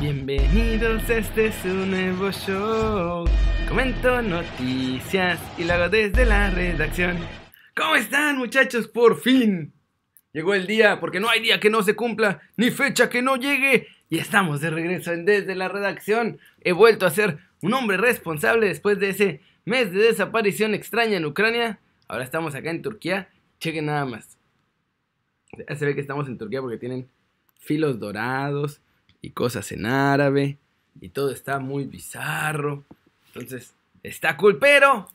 Bienvenidos, este es un nuevo show. Comento noticias y lo hago desde la redacción. ¿Cómo están muchachos? Por fin. Llegó el día, porque no hay día que no se cumpla, ni fecha que no llegue. Y estamos de regreso en desde la redacción. He vuelto a ser un hombre responsable después de ese mes de desaparición extraña en Ucrania. Ahora estamos acá en Turquía. Chequen nada más. Se ve que estamos en Turquía porque tienen filos dorados y cosas en árabe. Y todo está muy bizarro. Entonces, está cool, pero...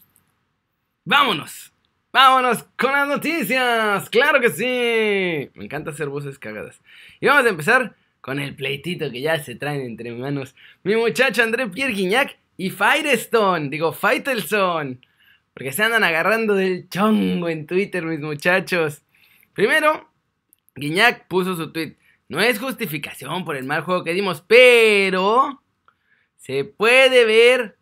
¡Vámonos! ¡Vámonos con las noticias! ¡Claro que sí! Me encanta hacer voces cagadas. Y vamos a empezar con el pleitito que ya se traen entre manos mi muchacho André Pierre Guignac y Firestone. Digo, Faitelson. Porque se andan agarrando del chongo en Twitter, mis muchachos. Primero, Guignac puso su tweet. No es justificación por el mal juego que dimos, pero se puede ver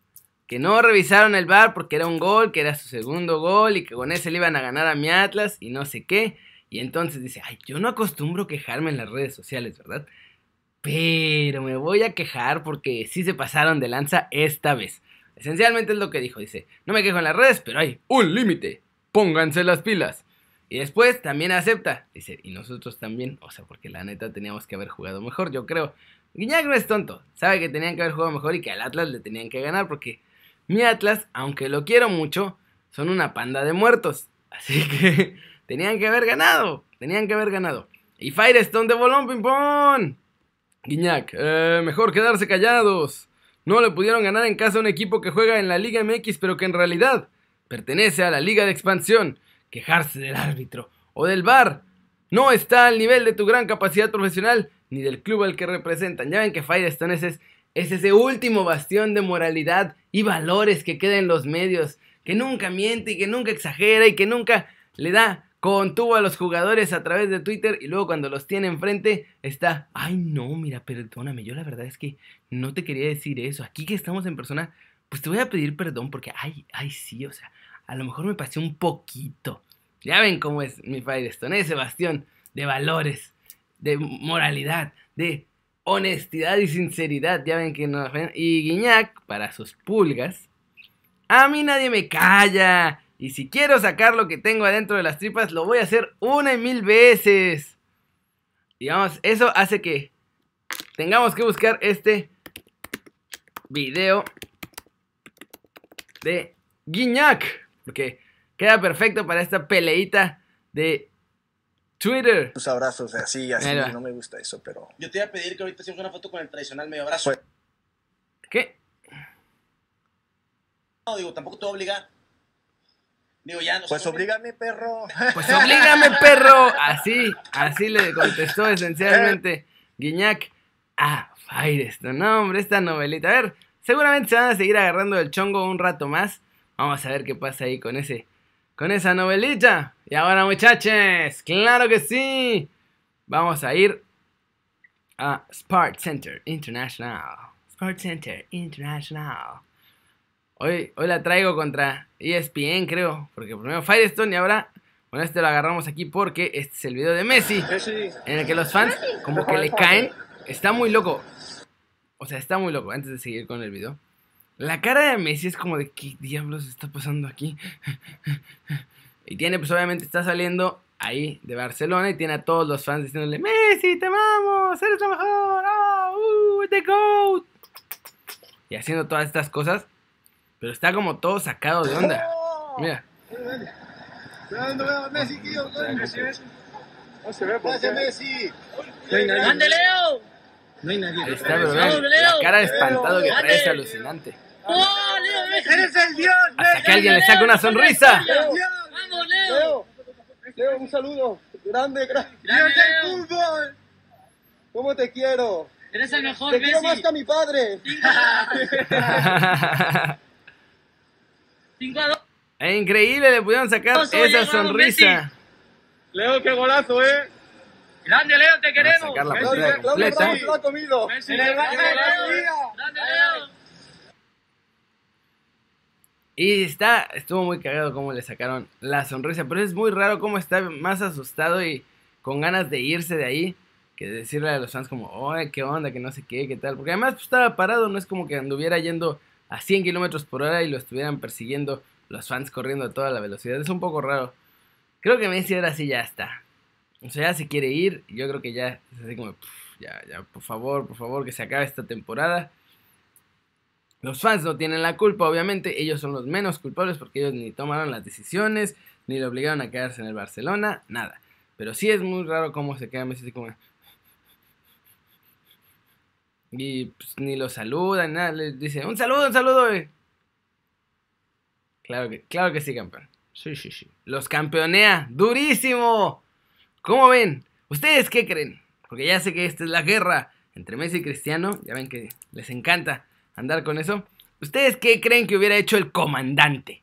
que no revisaron el bar porque era un gol, que era su segundo gol y que con ese le iban a ganar a mi Atlas y no sé qué. Y entonces dice, ay, yo no acostumbro quejarme en las redes sociales, ¿verdad? Pero me voy a quejar porque sí se pasaron de lanza esta vez. Esencialmente es lo que dijo, dice, no me quejo en las redes, pero hay un límite. Pónganse las pilas. Y después también acepta. Dice, y nosotros también. O sea, porque la neta teníamos que haber jugado mejor, yo creo. Guiñac no es tonto. Sabe que tenían que haber jugado mejor y que al Atlas le tenían que ganar. Porque mi Atlas, aunque lo quiero mucho, son una panda de muertos. Así que tenían que haber ganado. Tenían que haber ganado. Y Firestone de bolón ping-pong. Guiñac, eh, mejor quedarse callados. No le pudieron ganar en casa a un equipo que juega en la Liga MX, pero que en realidad pertenece a la Liga de Expansión quejarse del árbitro o del bar. No está al nivel de tu gran capacidad profesional ni del club al que representan. Ya ven que Firestone es, es, ese último bastión de moralidad y valores que queda en los medios, que nunca miente y que nunca exagera y que nunca le da contuvo a los jugadores a través de Twitter y luego cuando los tiene enfrente está, ay no, mira, perdóname, yo la verdad es que no te quería decir eso, aquí que estamos en persona, pues te voy a pedir perdón porque, ay, ay sí, o sea, a lo mejor me pasé un poquito. Ya ven cómo es mi Firestone, ese bastión de valores, de moralidad, de honestidad y sinceridad. Ya ven que no. Y Guiñac, para sus pulgas, a mí nadie me calla. Y si quiero sacar lo que tengo adentro de las tripas, lo voy a hacer una y mil veces. Digamos, eso hace que tengamos que buscar este video de Guiñac. Porque queda perfecto para esta peleita de Twitter. Tus abrazos así, así, no me gusta eso, pero. Yo te iba a pedir que ahorita hicieras una foto con el tradicional medio abrazo. ¿Qué? No, digo, tampoco te obliga. Digo, ya no Pues oblígame, perro. Pues oblígame, perro. Así, así le contestó esencialmente Guiñac a Firestone. No, hombre, esta novelita. A ver, seguramente se van a seguir agarrando el chongo un rato más. Vamos a ver qué pasa ahí con ese con esa novelita. Y ahora, muchachos, claro que sí. Vamos a ir a Sport Center International. Sport Center International. Hoy, hoy la traigo contra ESPN, creo. Porque primero Firestone y ahora, bueno, este lo agarramos aquí porque este es el video de Messi. En el que los fans como que le caen. Está muy loco. O sea, está muy loco. Antes de seguir con el video. La cara de Messi es como de qué diablos está pasando aquí. y tiene, pues obviamente está saliendo ahí de Barcelona y tiene a todos los fans diciéndole, Messi, te amamos, eres lo mejor, oh, the GOAT. Y haciendo todas estas cosas. Pero está como todo sacado de onda. Mira. Messi, tío, No se ve, Messi. ¡Ande, Leo! No hay nadie. Está, pero la cara de espantado que trae es alucinante. ¡Oh, Leo! ¡Eres el Dios! Hasta que alguien le saque una sonrisa. ¡Vamos, Leo! Leo, un saludo. Grande, grande. Grande, del Leo. fútbol! ¿Cómo te quiero? Eres el mejor, Te quiero más que a mi padre. 5 a 2. Es increíble, le pudieron sacar esa sonrisa. Leo, qué golazo, eh. Grande, Leo, te queremos. sacar la Messi, Claudio, completa. Claudio, lo ha comido. Messi, grande, Leo. Liga. Grande, Leo. Y está, estuvo muy cagado cómo le sacaron la sonrisa, pero es muy raro cómo está más asustado y con ganas de irse de ahí. que decirle a los fans como, oye, qué onda, que no sé qué, qué tal. Porque además pues, estaba parado, no es como que anduviera yendo a 100 kilómetros por hora y lo estuvieran persiguiendo los fans corriendo a toda la velocidad. Es un poco raro. Creo que Messi ahora sí ya está. O sea, ya se quiere ir. Yo creo que ya es así como, "Pff, ya, ya, por favor, por favor, que se acabe esta temporada. Los fans no tienen la culpa, obviamente. Ellos son los menos culpables porque ellos ni tomaron las decisiones, ni le obligaron a quedarse en el Barcelona, nada. Pero sí es muy raro cómo se queda Messi así como... Y pues, ni lo saludan, nada. Les dice, un saludo, un saludo. eh". Claro que, claro que sí, campeón. Sí, sí, sí. Los campeonea. ¡Durísimo! ¿Cómo ven? ¿Ustedes qué creen? Porque ya sé que esta es la guerra entre Messi y Cristiano. Ya ven que les encanta andar con eso. ¿Ustedes qué creen que hubiera hecho el comandante?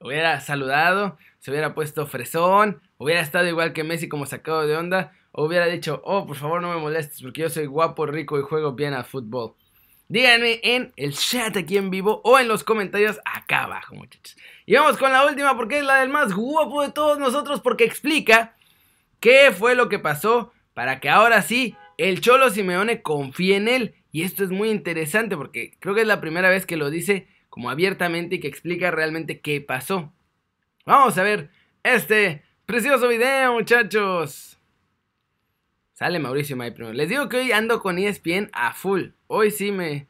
Hubiera saludado, se hubiera puesto fresón, hubiera estado igual que Messi como sacado de onda, o hubiera dicho, oh, por favor no me molestes porque yo soy guapo, rico y juego bien al fútbol. Díganme en el chat aquí en vivo o en los comentarios acá abajo, muchachos. Y vamos con la última porque es la del más guapo de todos nosotros porque explica qué fue lo que pasó para que ahora sí el Cholo Simeone confíe en él. Y esto es muy interesante porque creo que es la primera vez que lo dice como abiertamente y que explica realmente qué pasó. Vamos a ver este precioso video, muchachos. Sale Mauricio May primero. Les digo que hoy ando con ESPN a full. Hoy sí me...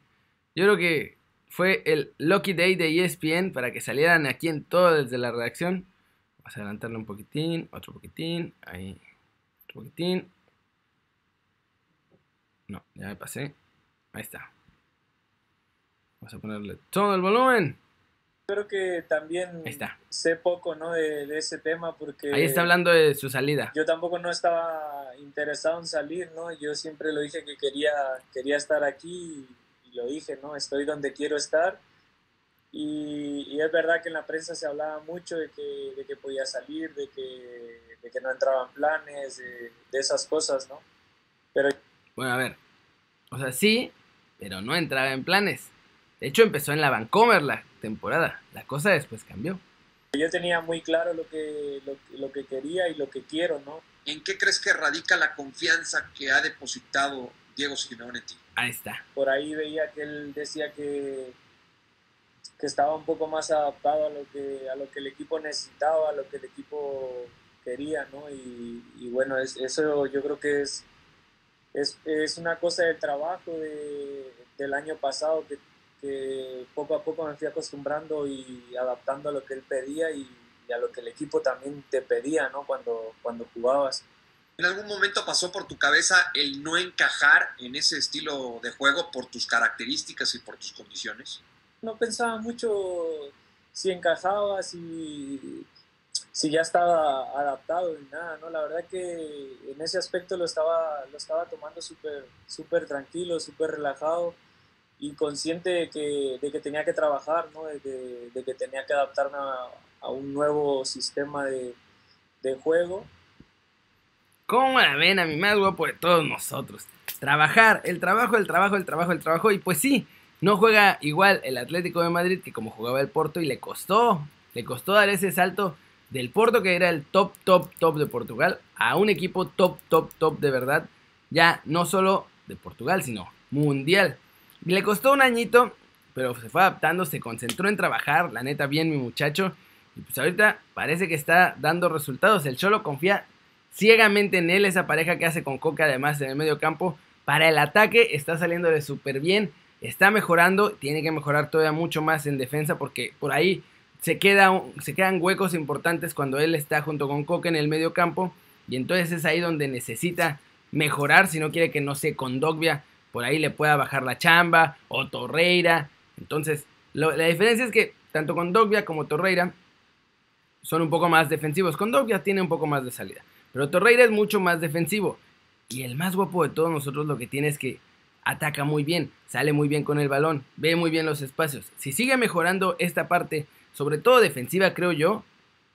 Yo creo que fue el lucky day de ESPN para que salieran aquí en todo desde la redacción. Vamos a adelantarle un poquitín, otro poquitín, ahí, otro poquitín. No, ya me pasé. Ahí está. Vamos a ponerle todo el volumen. Creo que también está. sé poco ¿no? de, de ese tema porque Ahí está hablando de su salida. yo tampoco no estaba interesado en salir, ¿no? Yo siempre lo dije que quería, quería estar aquí y, y lo dije, ¿no? Estoy donde quiero estar. Y, y es verdad que en la prensa se hablaba mucho de que, de que podía salir, de que, de que no entraban planes, de, de esas cosas, ¿no? Pero Bueno, a ver. O sea, sí, pero no entraba en planes. De hecho, empezó en la Vancomer la temporada. La cosa después cambió. yo tenía muy claro lo que, lo, lo que quería y lo que quiero, ¿no? ¿En qué crees que radica la confianza que ha depositado Diego Simeone en ti? Ahí está. por ahí veía que él decía que, que estaba un poco más adaptado a lo que a lo que el equipo necesitaba, a lo que el equipo quería, ¿no? Y, y bueno, es, eso yo creo que es, es, es una cosa del trabajo de, del año pasado que, que poco a poco me fui acostumbrando y adaptando a lo que él pedía y, y a lo que el equipo también te pedía, ¿no? Cuando, cuando jugabas. ¿En algún momento pasó por tu cabeza el no encajar en ese estilo de juego por tus características y por tus condiciones? no pensaba mucho si encajaba, si, si ya estaba adaptado ni nada, ¿no? La verdad que en ese aspecto lo estaba, lo estaba tomando súper súper tranquilo, súper relajado y consciente de que, de que tenía que trabajar, ¿no? De que, de que tenía que adaptarme a, a un nuevo sistema de, de juego ¿Cómo la ven a mi más guapo de todos nosotros? Trabajar, el trabajo, el trabajo, el trabajo, el trabajo. Y pues sí, no juega igual el Atlético de Madrid que como jugaba el Porto y le costó, le costó dar ese salto del Porto que era el top, top, top de Portugal a un equipo top, top, top de verdad. Ya no solo de Portugal, sino mundial. Y le costó un añito, pero se fue adaptando, se concentró en trabajar, la neta bien mi muchacho. Y pues ahorita parece que está dando resultados. El Cholo confía ciegamente en él, esa pareja que hace con Coca además en el medio campo. Para el ataque está saliéndole súper bien, está mejorando, tiene que mejorar todavía mucho más en defensa porque por ahí se, queda, se quedan huecos importantes cuando él está junto con Coca en el medio campo y entonces es ahí donde necesita mejorar si no quiere que no sé, con Dogbia por ahí le pueda bajar la chamba o Torreira. Entonces, la diferencia es que tanto con Dogbia como Torreira son un poco más defensivos. Con Dogbia tiene un poco más de salida. Pero Torreira es mucho más defensivo. Y el más guapo de todos nosotros lo que tiene es que ataca muy bien, sale muy bien con el balón, ve muy bien los espacios. Si sigue mejorando esta parte, sobre todo defensiva, creo yo,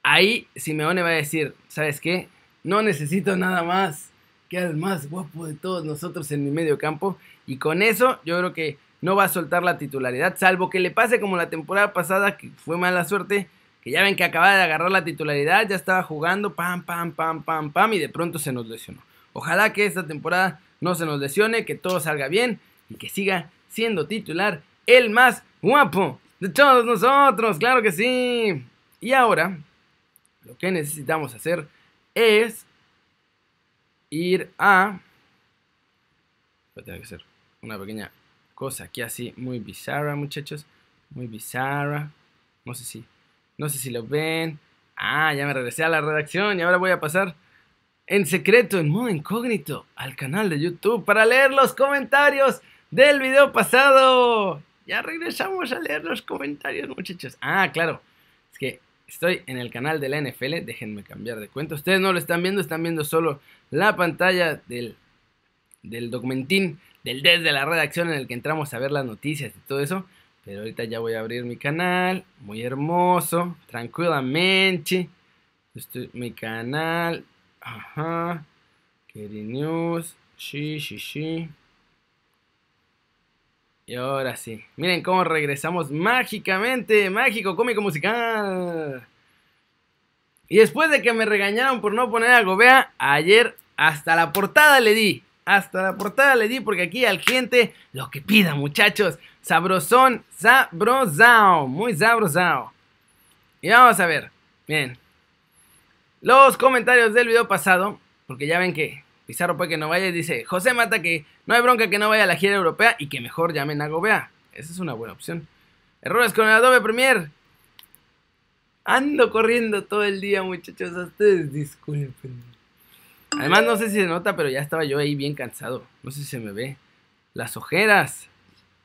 ahí Simeone va a decir, ¿sabes qué? No necesito nada más que al más guapo de todos nosotros en mi medio campo. Y con eso yo creo que no va a soltar la titularidad, salvo que le pase como la temporada pasada, que fue mala suerte, que ya ven que acaba de agarrar la titularidad, ya estaba jugando, pam, pam, pam, pam, pam, y de pronto se nos lesionó. Ojalá que esta temporada no se nos lesione, que todo salga bien y que siga siendo titular el más guapo de todos nosotros, claro que sí. Y ahora, lo que necesitamos hacer es ir a... Voy a tener que hacer una pequeña cosa aquí así, muy bizarra, muchachos. Muy bizarra. No sé si, no sé si lo ven. Ah, ya me regresé a la redacción y ahora voy a pasar en secreto, en modo incógnito, al canal de YouTube para leer los comentarios del video pasado. Ya regresamos a leer los comentarios, muchachos. Ah, claro. Es que estoy en el canal de la NFL. Déjenme cambiar de cuenta. Ustedes no lo están viendo, están viendo solo la pantalla del, del documentín del desde la redacción en el que entramos a ver las noticias y todo eso. Pero ahorita ya voy a abrir mi canal. Muy hermoso. Tranquilamente. Estoy, mi canal. Ajá. Keri News. Sí, sí, sí. Y ahora sí. Miren cómo regresamos mágicamente. Mágico, cómico musical. Y después de que me regañaron por no poner a Gobea, ayer hasta la portada le di. Hasta la portada le di porque aquí al cliente lo que pida, muchachos. Sabrosón, sabrosao. Muy sabrosao. Y vamos a ver. Bien. Los comentarios del video pasado. Porque ya ven que Pizarro puede que no vaya y dice, José Mata que no hay bronca que no vaya a la gira europea y que mejor llamen a Gobea. Esa es una buena opción. Errores con el Adobe Premiere. Ando corriendo todo el día, muchachos. ustedes disculpen. Además, no sé si se nota, pero ya estaba yo ahí bien cansado. No sé si se me ve. Las ojeras.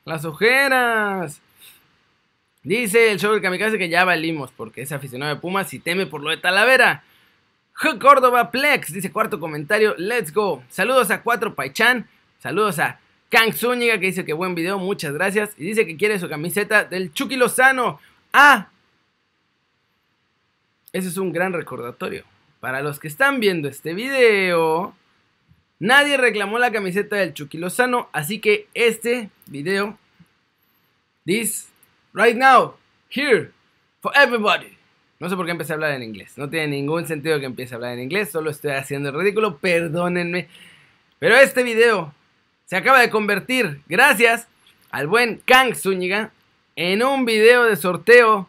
Las ojeras. Dice el show del kamikaze que ya valimos porque es aficionado de Pumas y teme por lo de Talavera. Córdoba Plex dice cuarto comentario. Let's go. Saludos a Cuatro Paichan. Saludos a Kang Zúñiga que dice que buen video. Muchas gracias. Y dice que quiere su camiseta del Chucky Lozano. Ah, ese es un gran recordatorio. Para los que están viendo este video, nadie reclamó la camiseta del Chucky Lozano, así que este video, this, right now, here, for everybody. No sé por qué empecé a hablar en inglés. No tiene ningún sentido que empiece a hablar en inglés, solo estoy haciendo el ridículo, perdónenme. Pero este video se acaba de convertir, gracias al buen Kang Zúñiga, en un video de sorteo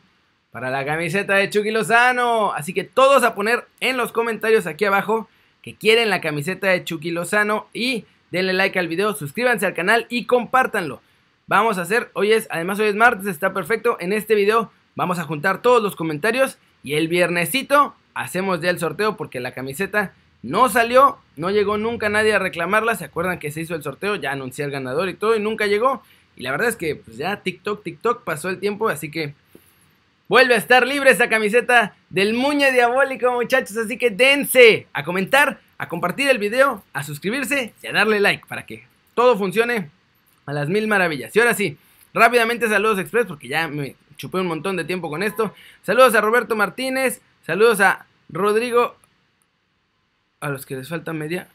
para la camiseta de Chucky Lozano. Así que todos a poner en los comentarios aquí abajo que quieren la camiseta de Chucky Lozano y denle like al video, suscríbanse al canal y compártanlo. Vamos a hacer, hoy es, además hoy es martes, está perfecto. En este video vamos a juntar todos los comentarios y el viernesito hacemos ya el sorteo porque la camiseta no salió, no llegó nunca nadie a reclamarla. ¿Se acuerdan que se hizo el sorteo? Ya anuncié al ganador y todo y nunca llegó. Y la verdad es que pues ya TikTok, TikTok pasó el tiempo, así que Vuelve a estar libre esa camiseta del Muñe Diabólico, muchachos. Así que dense a comentar, a compartir el video, a suscribirse y a darle like para que todo funcione a las mil maravillas. Y ahora sí, rápidamente saludos express porque ya me chupé un montón de tiempo con esto. Saludos a Roberto Martínez, saludos a Rodrigo. A los que les falta media.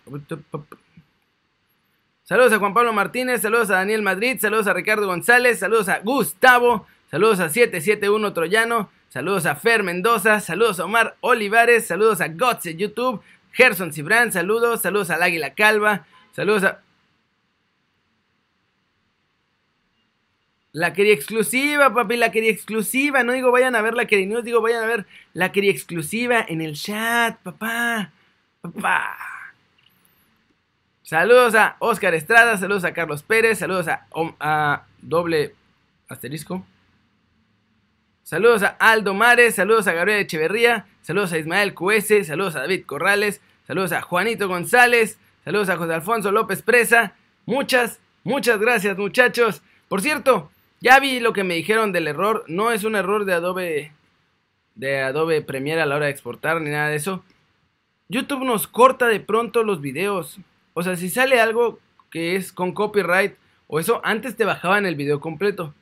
Saludos a Juan Pablo Martínez, saludos a Daniel Madrid, saludos a Ricardo González, saludos a Gustavo, Saludos a 771 Troyano. Saludos a Fer Mendoza. Saludos a Omar Olivares. Saludos a Gots en YouTube. Gerson Cibran. Saludos. Saludos al Águila Calva. Saludos a. La quería exclusiva, papi, la quería exclusiva. No digo vayan a ver la quería news, digo vayan a ver la quería exclusiva en el chat, papá. Papá. Saludos a Oscar Estrada, saludos a Carlos Pérez, saludos a, doble asterisco. Saludos a Aldo Mares, saludos a Gabriel Echeverría, saludos a Ismael QS, saludos a David Corrales, saludos a Juanito González, saludos a José Alfonso López Presa. Muchas, muchas gracias muchachos. Por cierto, ya vi lo que me dijeron del error. No es un error de Adobe, de Adobe Premiere a la hora de exportar ni nada de eso. YouTube nos corta de pronto los videos. O sea, si sale algo que es con copyright o eso, antes te bajaban el video completo.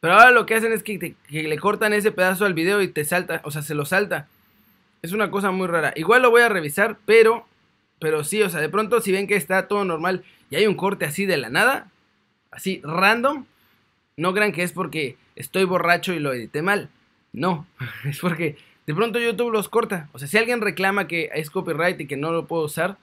Pero ahora lo que hacen es que, le cortan ese pedazo al video y te salta, o sea, se lo salta. Es una cosa muy rara. Igual lo voy a revisar, pero, pero sí, o sea, de pronto si ven que está todo normal y hay un corte así de la nada, así random, no crean que es porque estoy borracho y lo edité mal. No, es porque de pronto YouTube los corta. O sea, si alguien reclama que es copyright y que no lo puedo usar,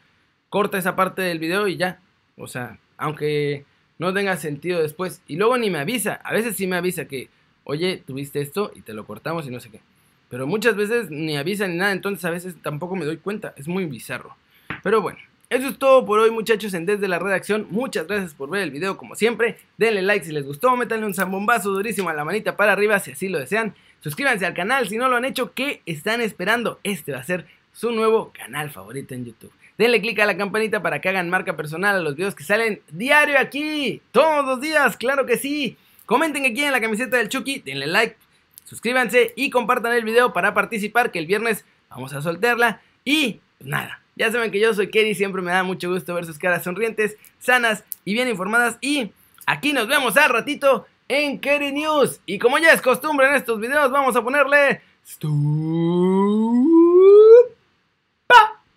corta esa parte del video y ya. O sea, aunque no tenga sentido después. Y luego ni me avisa. A veces sí me avisa que, oye, tuviste esto y te lo cortamos y no sé qué. Pero muchas veces ni avisa ni nada, entonces a veces tampoco me doy cuenta. Es muy bizarro. Pero bueno, eso es todo por hoy muchachos en Desde la Redacción. Muchas gracias por ver el video como siempre. Denle like si les gustó, métanle un zambombazo durísimo a la manita para arriba si así lo desean. Suscríbanse al canal si no lo han hecho, ¿qué están esperando? Este va a ser su nuevo canal favorito en YouTube. Denle click a la campanita para que hagan marca personal a los videos que salen diario aquí. Todos los días, claro que sí. Comenten aquí en la camiseta del Chucky, denle like, suscríbanse y compartan el video para participar que el viernes vamos a soltarla. Y pues nada, ya saben que yo soy Kerry, siempre me da mucho gusto ver sus caras sonrientes, sanas y bien informadas. Y aquí nos vemos al ratito en Kerry News. Y como ya es costumbre en estos videos, vamos a ponerle... Stu